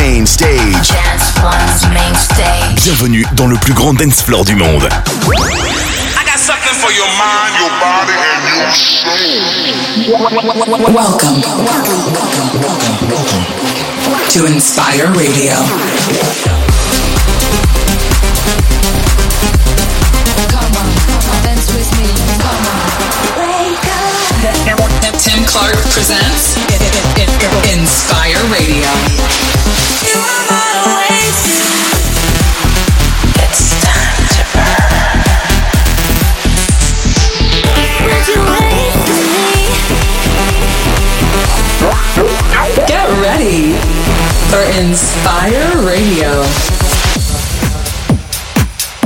Main Stage. Dance One's Main Stage. Bienvenue dans le plus grand dance floor du monde. I got something for your mind, your body, and your soul. Welcome to Inspire Radio. Come on, dance with me. Come on. Tim Clark presents Inspire Radio. For Inspire Radio.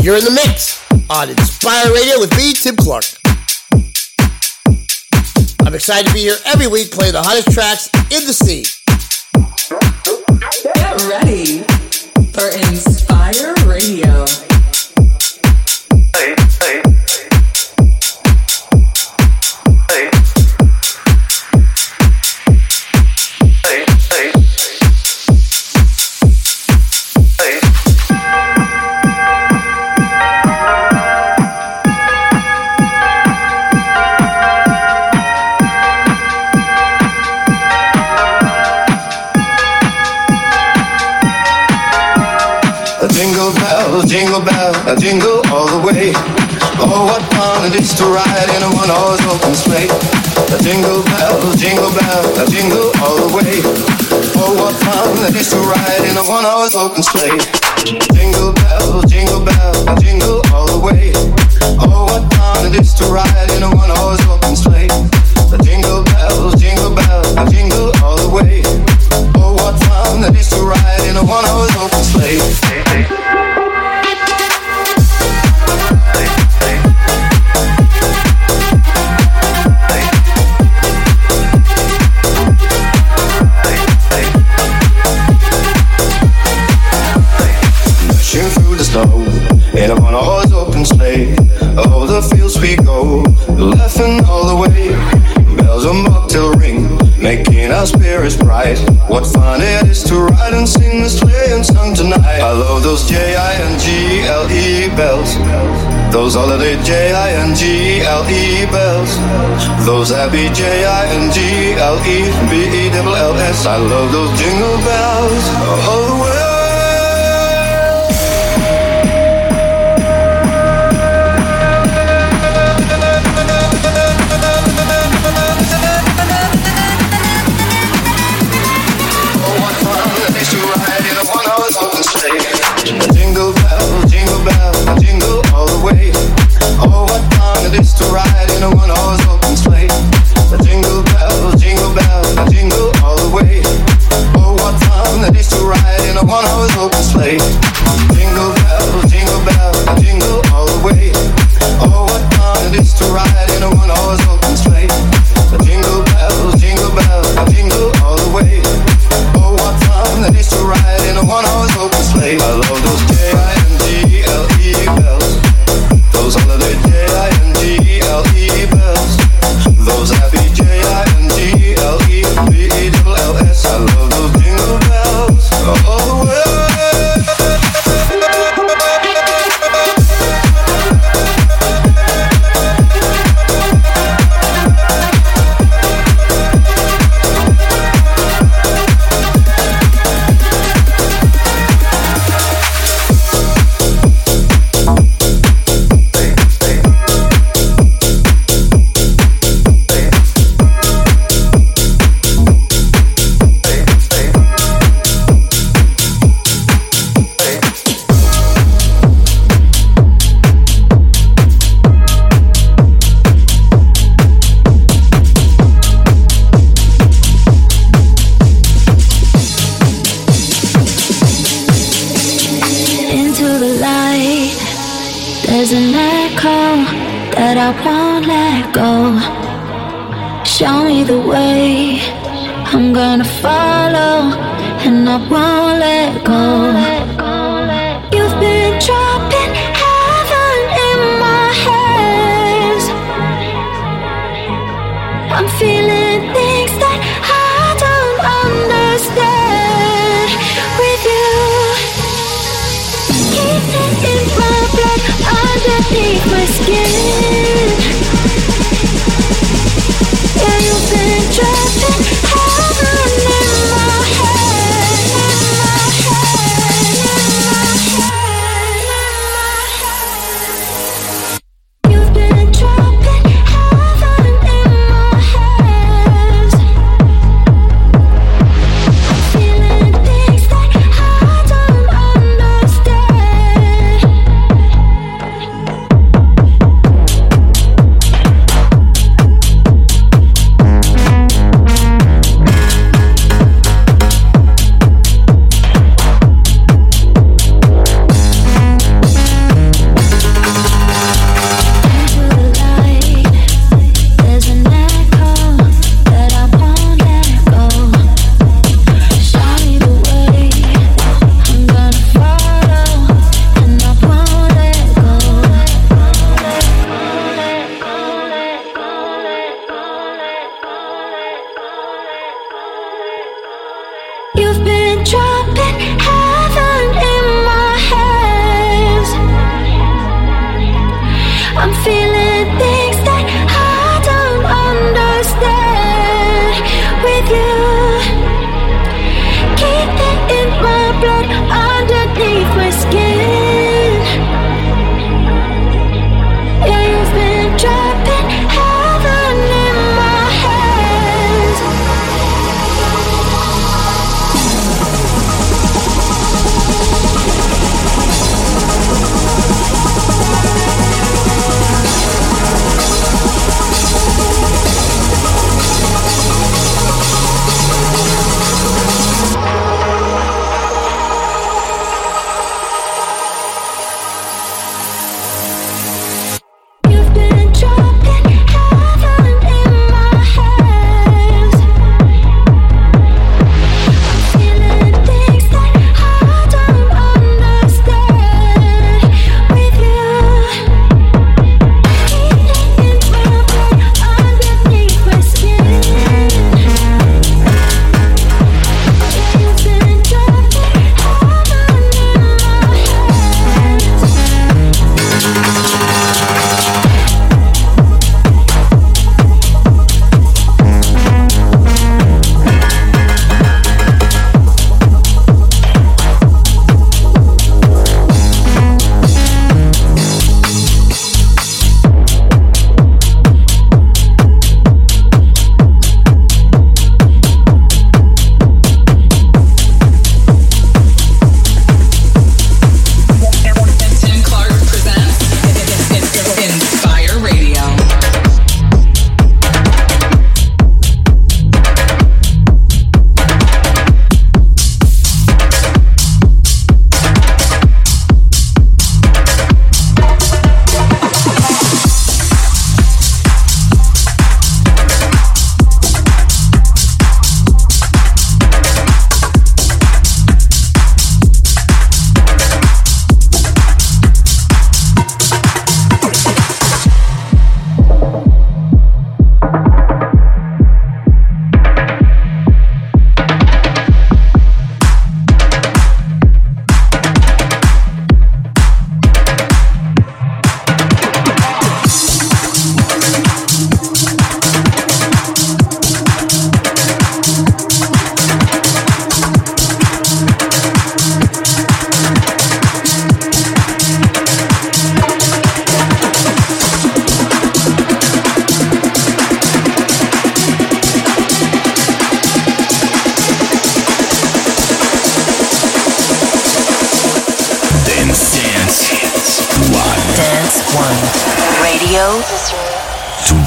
You're in the mix on Inspire Radio with me, Tim Clark. I'm excited to be here every week playing the hottest tracks in the scene. Get ready for Inspire Radio. A jingle bell, a jingle all the way. Oh, what fun it is to ride in a one-horse open sleigh. A jingle bell, jingle bell, a jingle all the way. Oh, what fun it is to ride in a one-horse open sleigh. Jingle bell, jingle bell, a jingle all the way. Oh, what fun it is to ride I love those jingle bells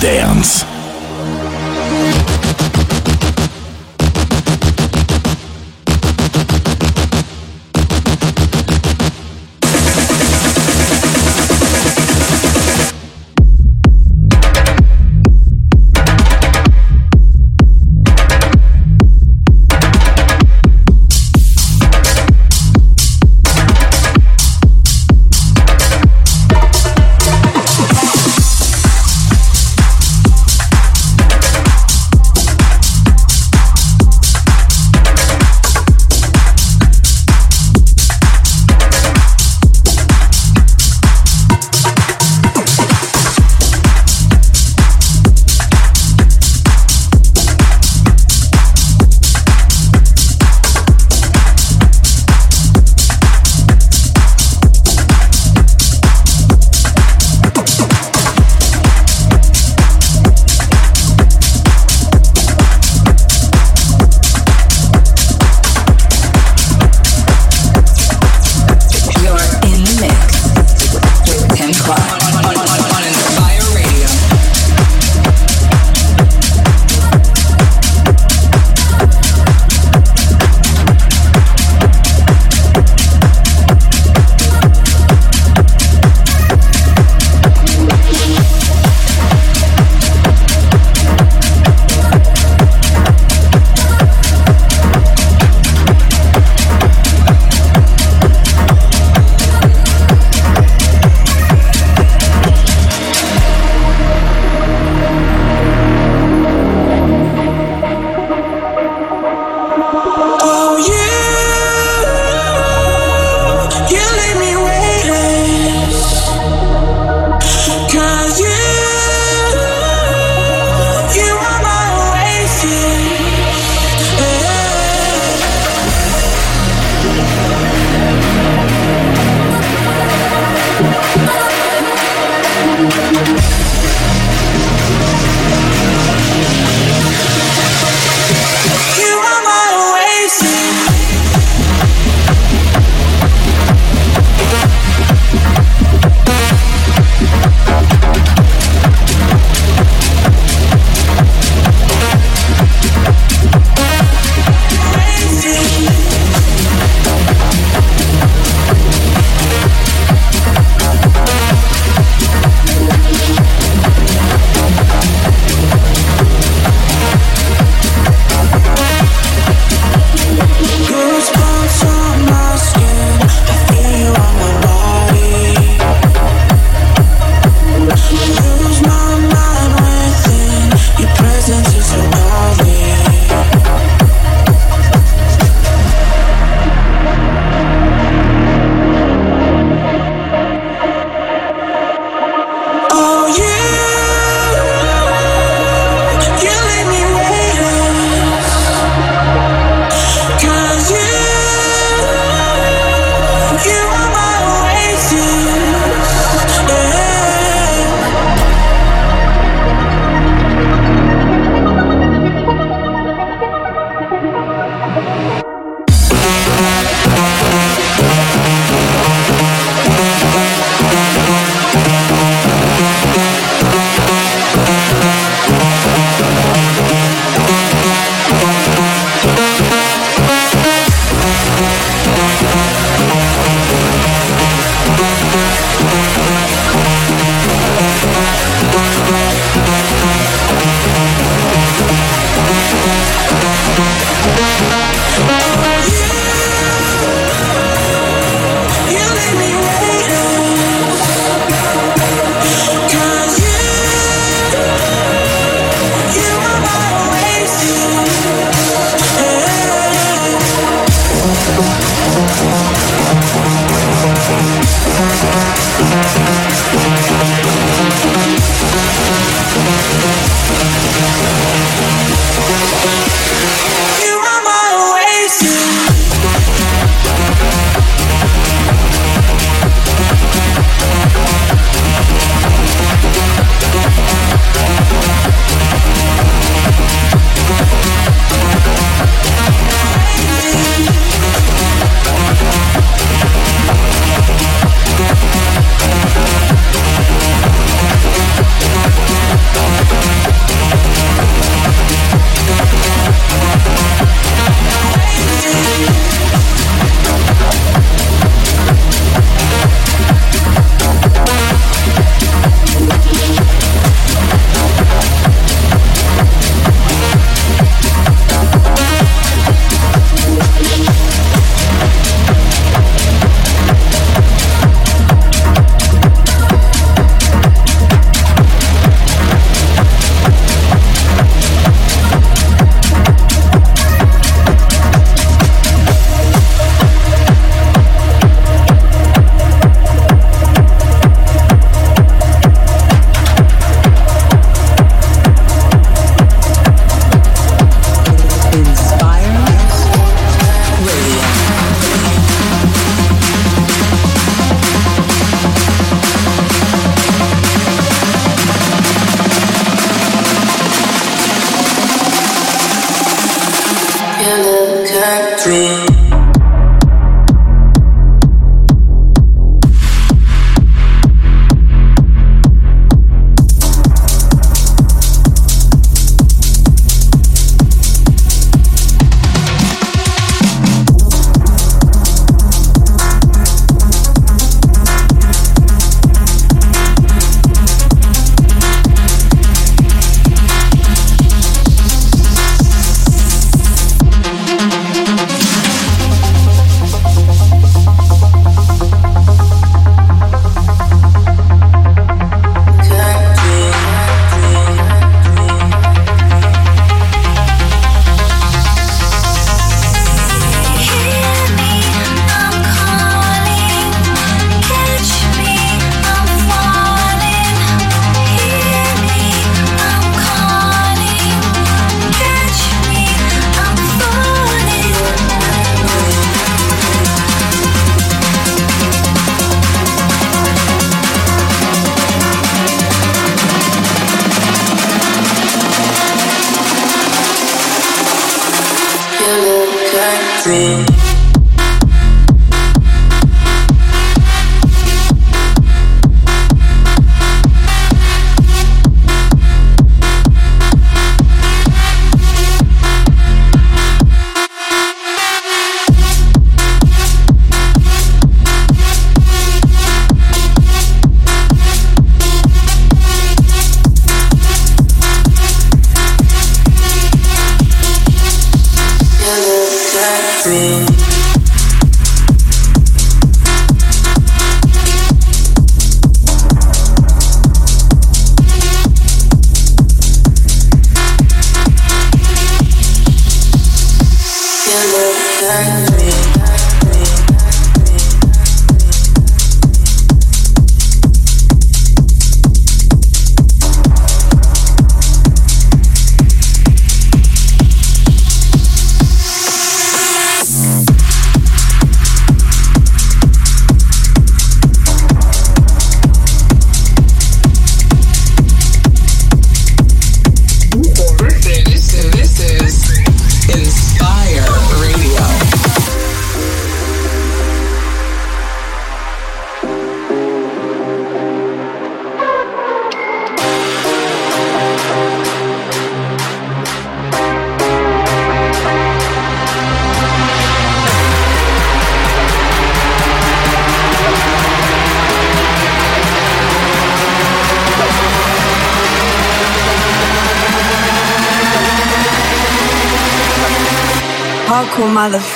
dance.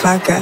Motherfucker.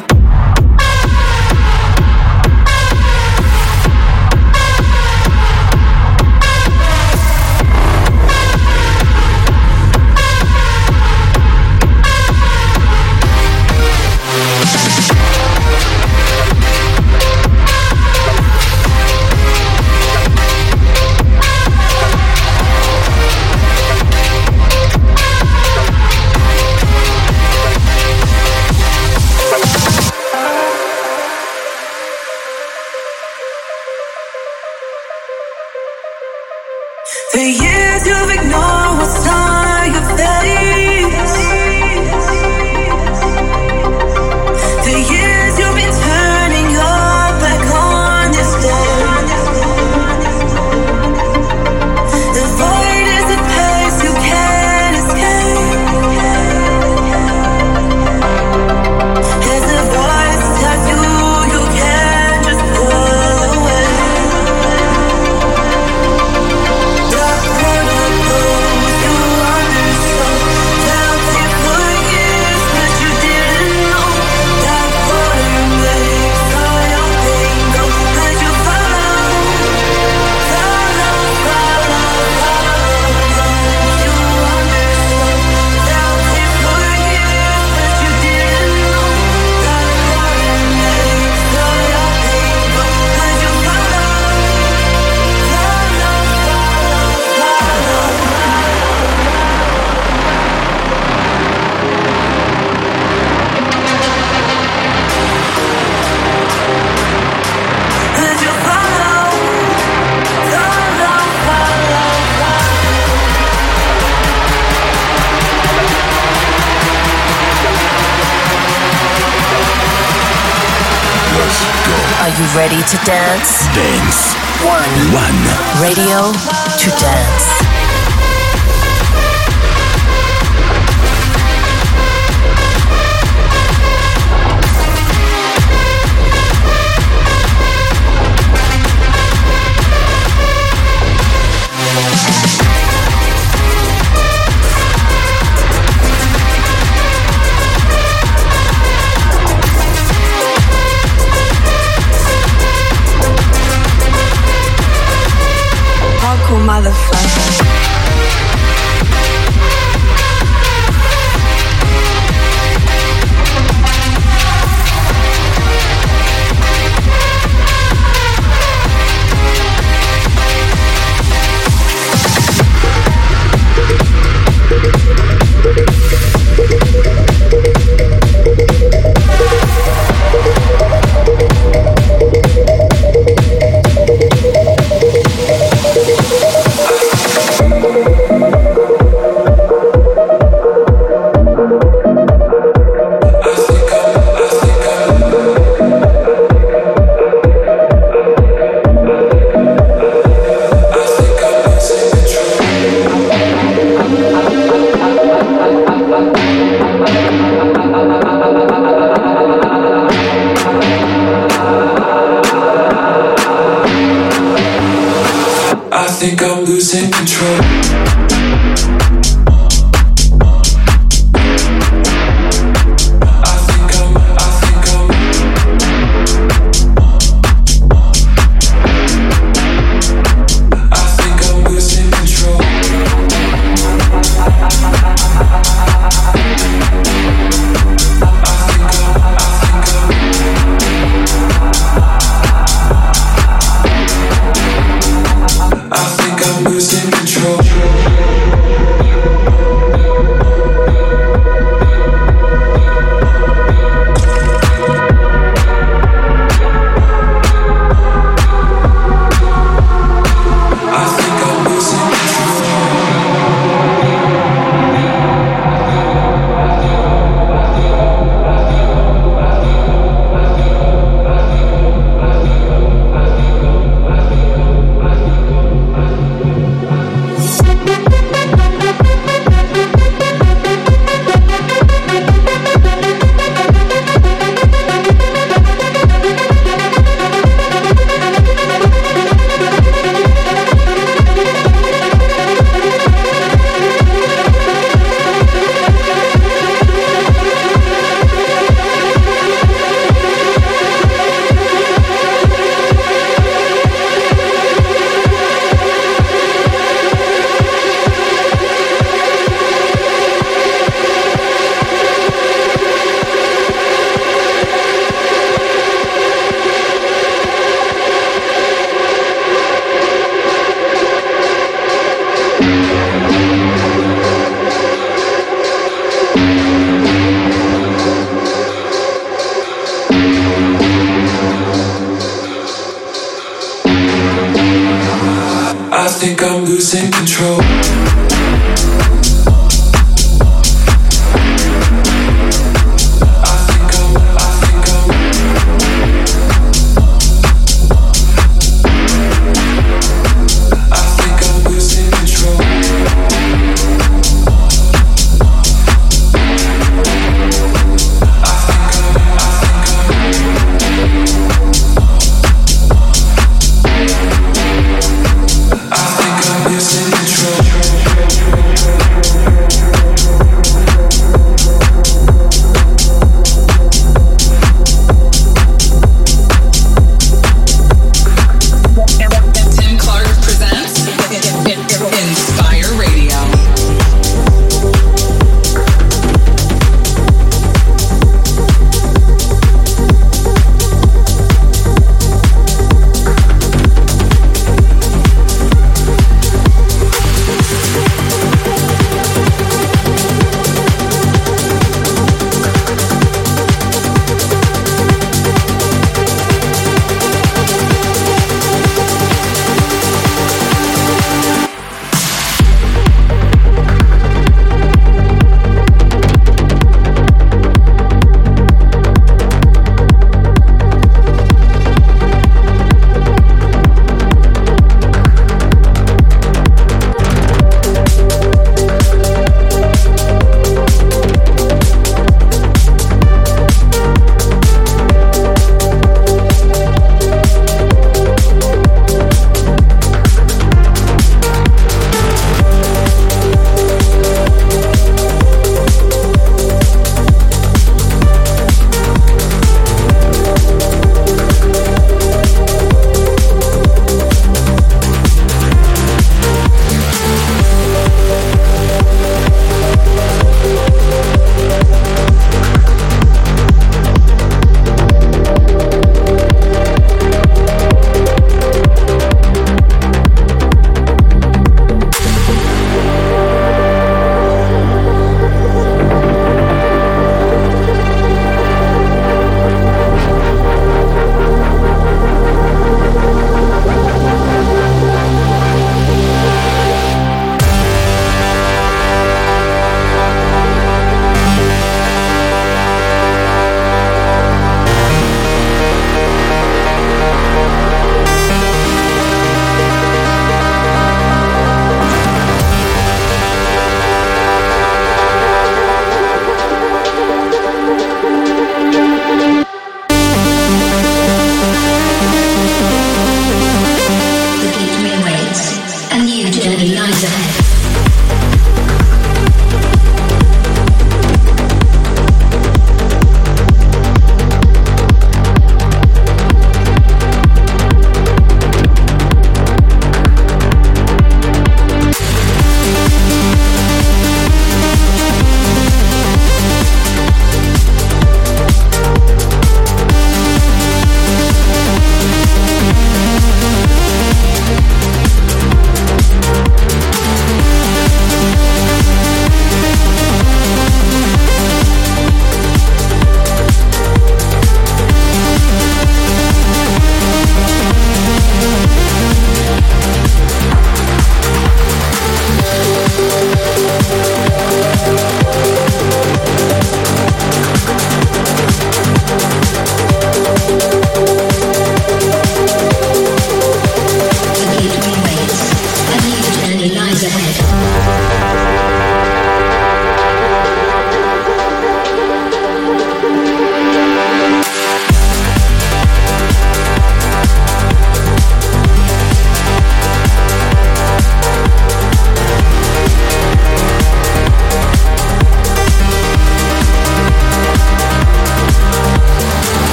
Dance.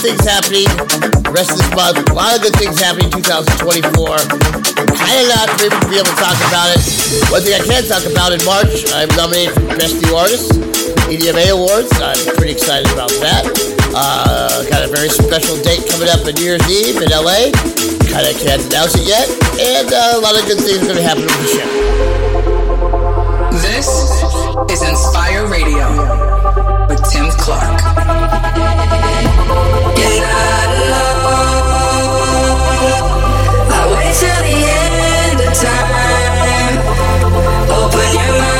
things happening rest of this month. A lot of good things happening in 2024. Kind of not able to be able to talk about it. One thing I can talk about in March, I'm nominated for Best New Artist, EDMA Awards. I'm pretty excited about that. Uh, got a very special date coming up on New Year's Eve in LA. Kind of can't announce it yet. And uh, a lot of good things are going to happen with the show. This is Inspire Radio Tim Clark. You're not alone. I wait till the end of time. Open your mind.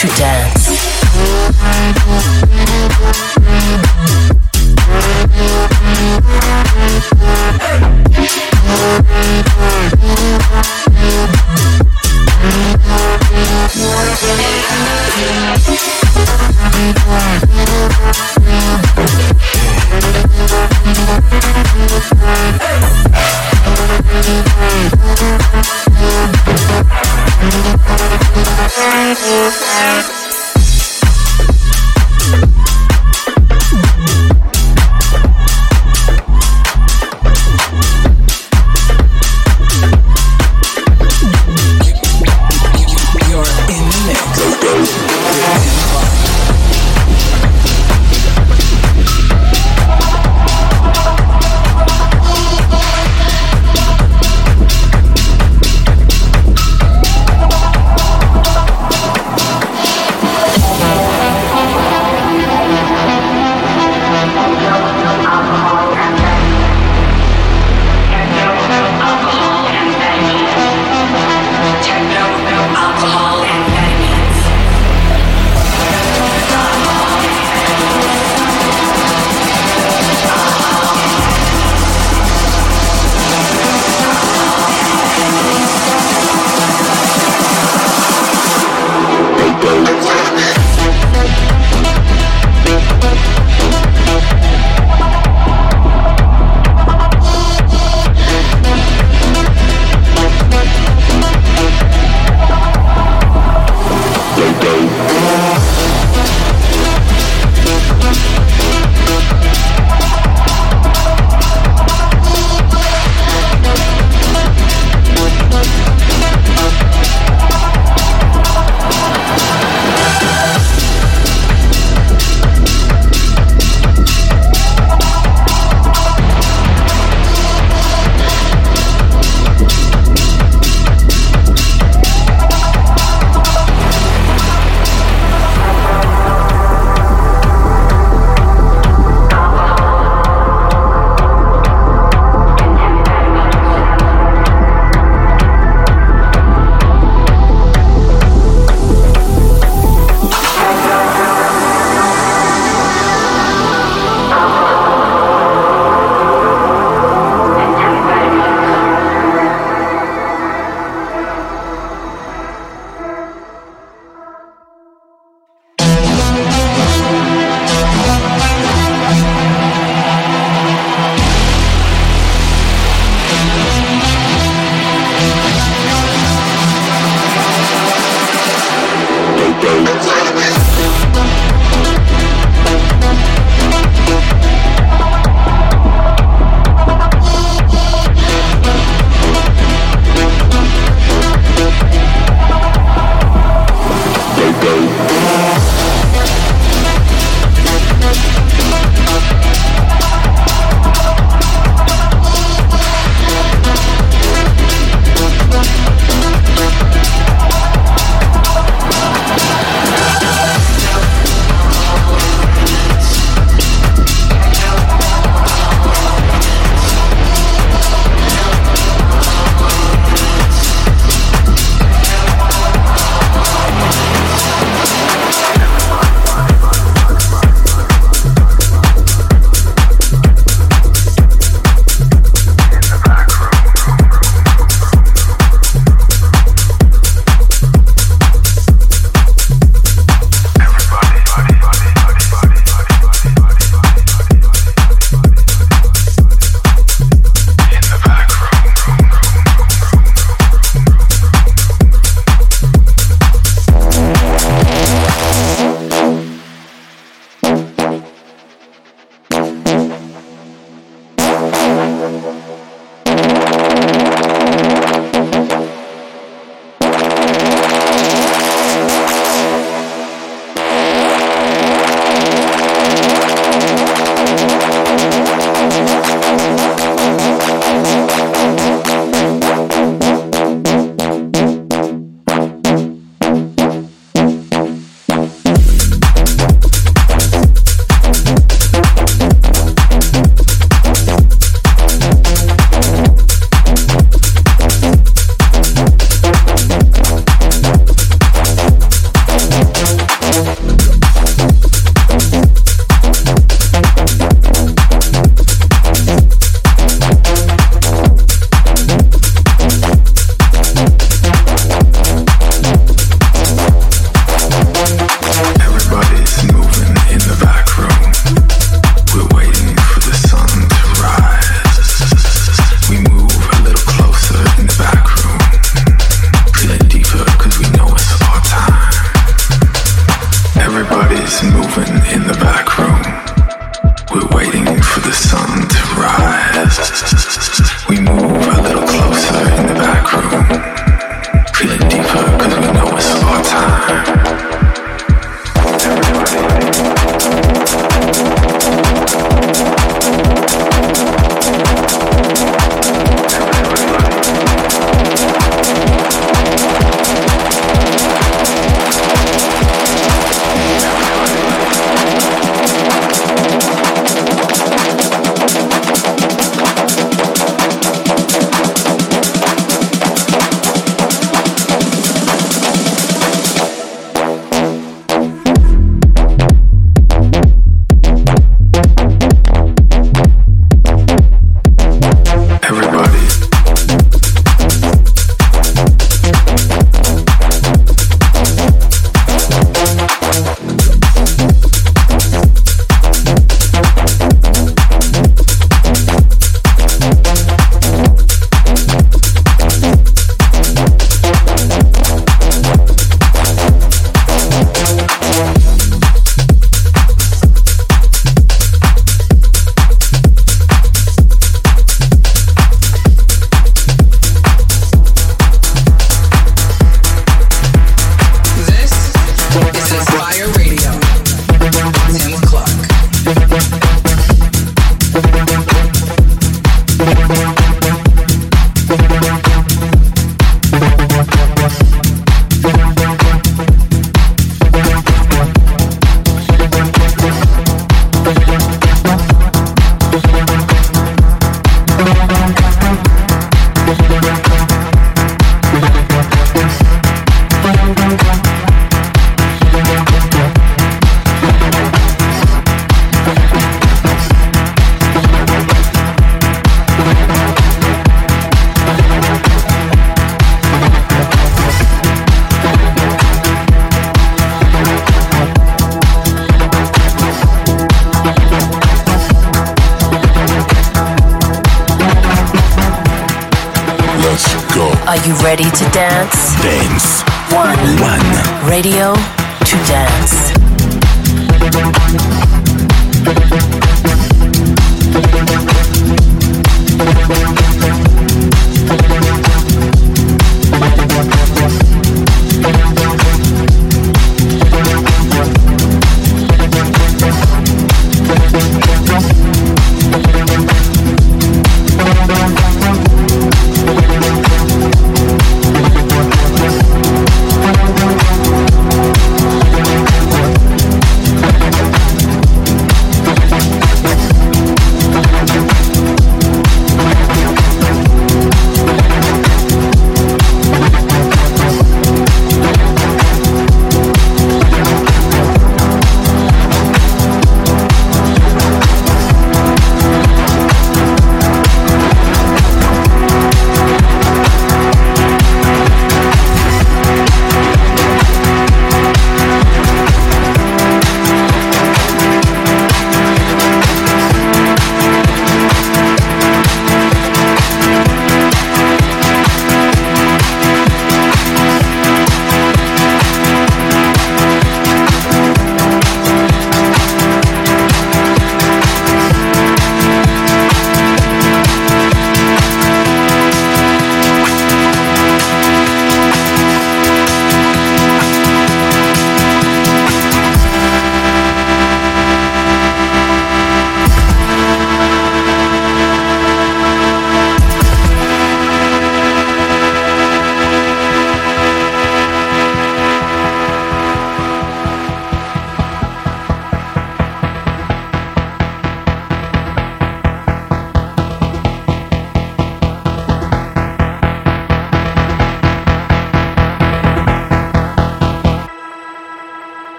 To dance.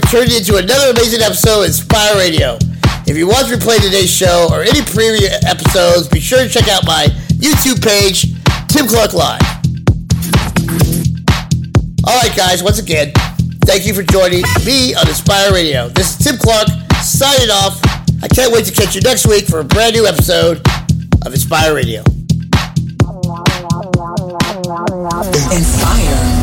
Turned you into another amazing episode of Inspire Radio. If you want to replay today's show or any previous episodes, be sure to check out my YouTube page, Tim Clark Live. Alright guys, once again, thank you for joining me on Inspire Radio. This is Tim Clark signing off. I can't wait to catch you next week for a brand new episode of Inspire Radio. Inspire.